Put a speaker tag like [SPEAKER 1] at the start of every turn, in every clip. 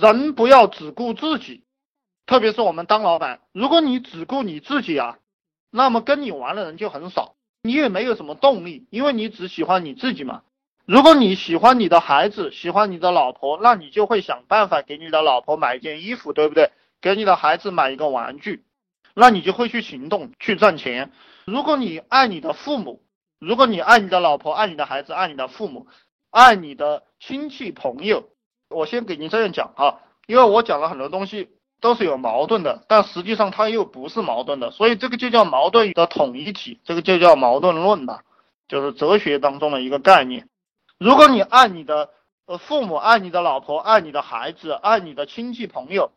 [SPEAKER 1] 人不要只顾自己，特别是我们当老板，如果你只顾你自己啊，那么跟你玩的人就很少，你也没有什么动力，因为你只喜欢你自己嘛。如果你喜欢你的孩子，喜欢你的老婆，那你就会想办法给你的老婆买一件衣服，对不对？给你的孩子买一个玩具，那你就会去行动，去赚钱。如果你爱你的父母，如果你爱你的老婆，爱你的孩子，爱你的父母，爱你的亲戚朋友，我先给您这样讲啊，因为我讲了很多东西都是有矛盾的，但实际上它又不是矛盾的，所以这个就叫矛盾的统一体，这个就叫矛盾论吧，就是哲学当中的一个概念。如果你爱你的呃父母，爱你的老婆，爱你的孩子，爱你的亲戚朋友，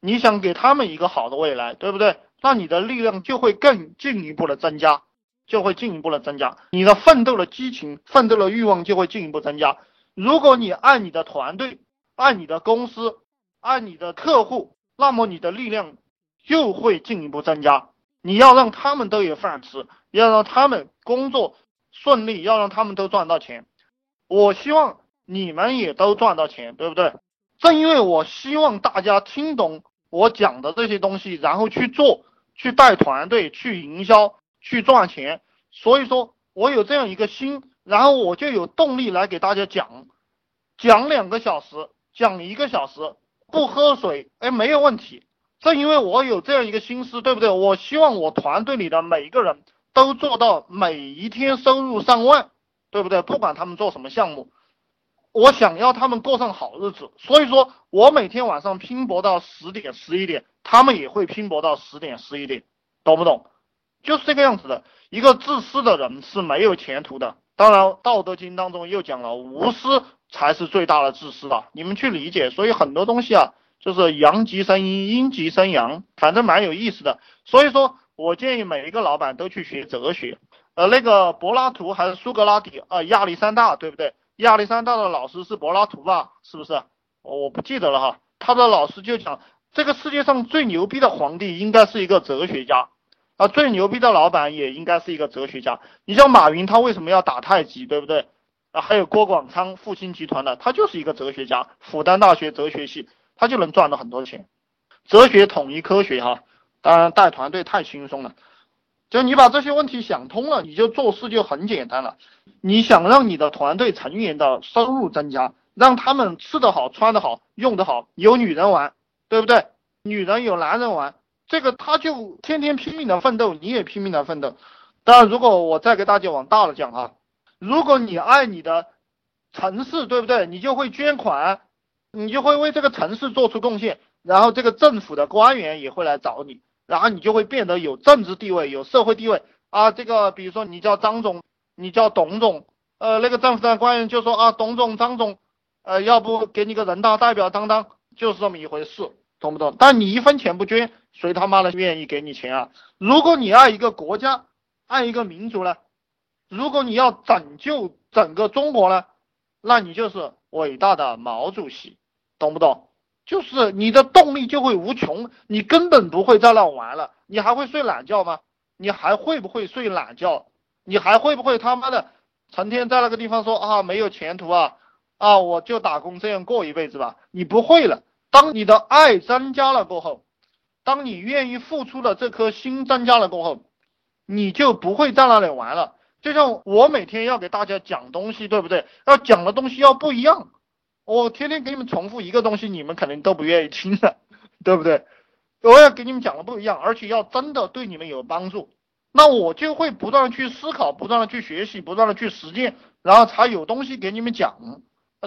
[SPEAKER 1] 你想给他们一个好的未来，对不对？那你的力量就会更进一步的增加，就会进一步的增加，你的奋斗的激情、奋斗的欲望就会进一步增加。如果你爱你的团队，爱你的公司，爱你的客户，那么你的力量又会进一步增加。你要让他们都有饭吃，要让他们工作顺利，要让他们都赚到钱。我希望你们也都赚到钱，对不对？正因为我希望大家听懂我讲的这些东西，然后去做，去带团队，去营销，去赚钱。所以说我有这样一个心，然后我就有动力来给大家讲，讲两个小时，讲一个小时，不喝水，哎，没有问题。正因为我有这样一个心思，对不对？我希望我团队里的每一个人都做到每一天收入上万。对不对？不管他们做什么项目，我想要他们过上好日子，所以说我每天晚上拼搏到十点十一点，他们也会拼搏到十点十一点，懂不懂？就是这个样子的。一个自私的人是没有前途的。当然，《道德经》当中又讲了，无私才是最大的自私了。你们去理解。所以很多东西啊，就是阳极生阴，阴极生阳，反正蛮有意思的。所以说我建议每一个老板都去学哲学。呃，那个柏拉图还是苏格拉底啊？亚历山大对不对？亚历山大的老师是柏拉图吧？是不是？我不记得了哈。他的老师就讲，这个世界上最牛逼的皇帝应该是一个哲学家啊，最牛逼的老板也应该是一个哲学家。你像马云，他为什么要打太极，对不对？啊，还有郭广昌，复星集团的，他就是一个哲学家，复旦大学哲学系，他就能赚到很多钱。哲学统一科学哈，当然带团队太轻松了。就你把这些问题想通了，你就做事就很简单了。你想让你的团队成员的收入增加，让他们吃得好、穿得好、用得好，有女人玩，对不对？女人有男人玩，这个他就天天拼命的奋斗，你也拼命的奋斗。当然，如果我再给大家往大了讲啊，如果你爱你的城市，对不对？你就会捐款，你就会为这个城市做出贡献，然后这个政府的官员也会来找你。然后你就会变得有政治地位，有社会地位啊。这个比如说你叫张总，你叫董总，呃，那个政府的官员就说啊，董总、张总，呃，要不给你个人大代表当当，就是这么一回事，懂不懂？但你一分钱不捐，谁他妈的愿意给你钱啊？如果你爱一个国家，爱一个民族呢？如果你要拯救整个中国呢？那你就是伟大的毛主席，懂不懂？就是你的动力就会无穷，你根本不会在那玩了，你还会睡懒觉吗？你还会不会睡懒觉？你还会不会他妈的成天在那个地方说啊没有前途啊啊我就打工这样过一辈子吧？你不会了。当你的爱增加了过后，当你愿意付出的这颗心增加了过后，你就不会在那里玩了。就像我每天要给大家讲东西，对不对？要讲的东西要不一样。我天天给你们重复一个东西，你们肯定都不愿意听的，对不对？我要给你们讲的不一样，而且要真的对你们有帮助，那我就会不断的去思考，不断的去学习，不断的去实践，然后才有东西给你们讲，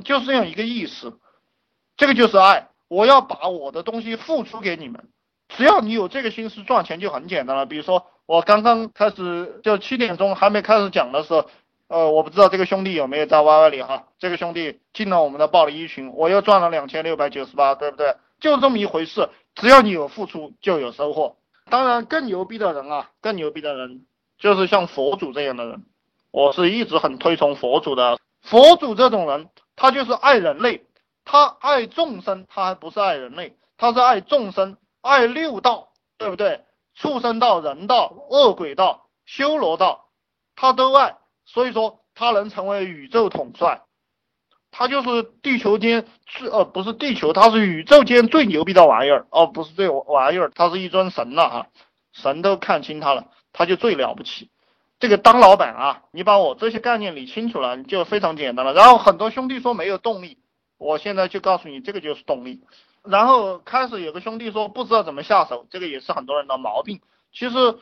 [SPEAKER 1] 就是这样一个意思。这个就是爱，我要把我的东西付出给你们，只要你有这个心思，赚钱就很简单了。比如说我刚刚开始就七点钟还没开始讲的时候。呃，我不知道这个兄弟有没有在 YY 里哈，这个兄弟进了我们的暴力一群，我又赚了两千六百九十八，对不对？就这么一回事，只要你有付出，就有收获。当然，更牛逼的人啊，更牛逼的人就是像佛祖这样的人，我是一直很推崇佛祖的。佛祖这种人，他就是爱人类，他爱众生，他还不是爱人类，他是爱众生，爱六道，对不对？畜生道、人道、恶鬼道、修罗道，他都爱。所以说他能成为宇宙统帅，他就是地球间最呃不是地球，他是宇宙间最牛逼的玩意儿哦，不是最玩意儿，他是一尊神了哈，神都看清他了，他就最了不起。这个当老板啊，你把我这些概念理清楚了，就非常简单了。然后很多兄弟说没有动力，我现在就告诉你，这个就是动力。然后开始有个兄弟说不知道怎么下手，这个也是很多人的毛病。其实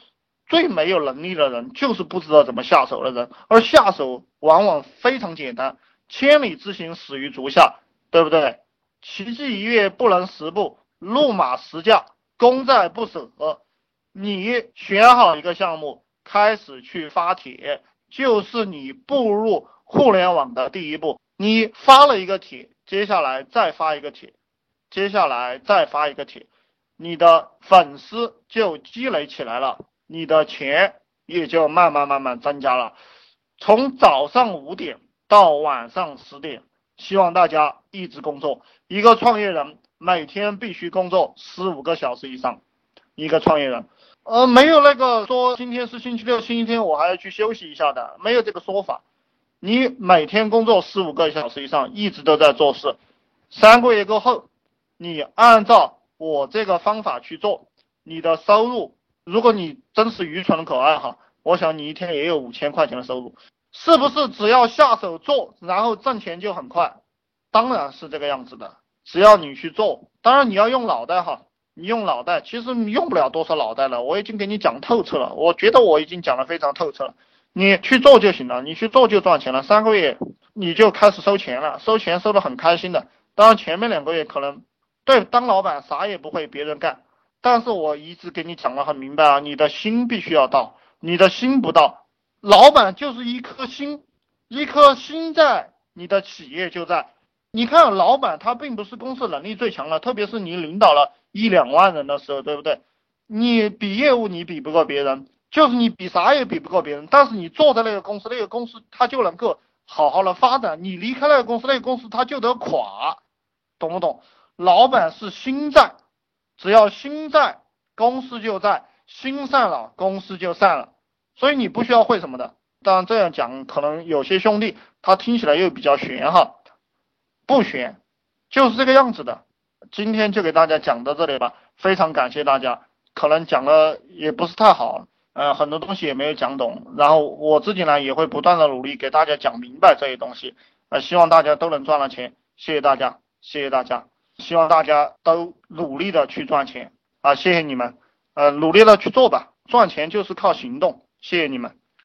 [SPEAKER 1] 最没有能力的人就是不知道怎么下手的人，而下手往往非常简单。千里之行，始于足下，对不对？奇迹一跃不能十步，路马十驾，功在不舍。你选好一个项目，开始去发帖，就是你步入互联网的第一步。你发了一个帖，接下来再发一个帖，接下来再发一个帖，你的粉丝就积累起来了，你的钱也就慢慢慢慢增加了。从早上五点。到晚上十点，希望大家一直工作。一个创业人每天必须工作十五个小时以上。一个创业人，呃，没有那个说今天是星期六，星期天我还要去休息一下的，没有这个说法。你每天工作十五个小时以上，一直都在做事。三个月过后，你按照我这个方法去做，你的收入，如果你真是愚蠢的可爱哈，我想你一天也有五千块钱的收入。是不是只要下手做，然后挣钱就很快？当然是这个样子的。只要你去做，当然你要用脑袋哈，你用脑袋，其实你用不了多少脑袋了。我已经给你讲透彻了，我觉得我已经讲的非常透彻了。你去做就行了，你去做就赚钱了。三个月你就开始收钱了，收钱收的很开心的。当然前面两个月可能对当老板啥也不会，别人干。但是我一直给你讲的很明白啊，你的心必须要到，你的心不到。老板就是一颗心，一颗心在，你的企业就在。你看，老板他并不是公司能力最强的，特别是你领导了一两万人的时候，对不对？你比业务你比不过别人，就是你比啥也比不过别人。但是你坐在那个公司，那个公司它就能够好好的发展。你离开那个公司，那个公司它就得垮，懂不懂？老板是心在，只要心在，公司就在；心散了，公司就散了。所以你不需要会什么的，当然这样讲可能有些兄弟他听起来又比较玄哈，不玄，就是这个样子的。今天就给大家讲到这里吧，非常感谢大家。可能讲的也不是太好，呃，很多东西也没有讲懂，然后我自己呢也会不断的努力给大家讲明白这些东西，呃，希望大家都能赚到钱，谢谢大家，谢谢大家，希望大家都努力的去赚钱啊，谢谢你们，呃，努力的去做吧，赚钱就是靠行动。谢谢你们。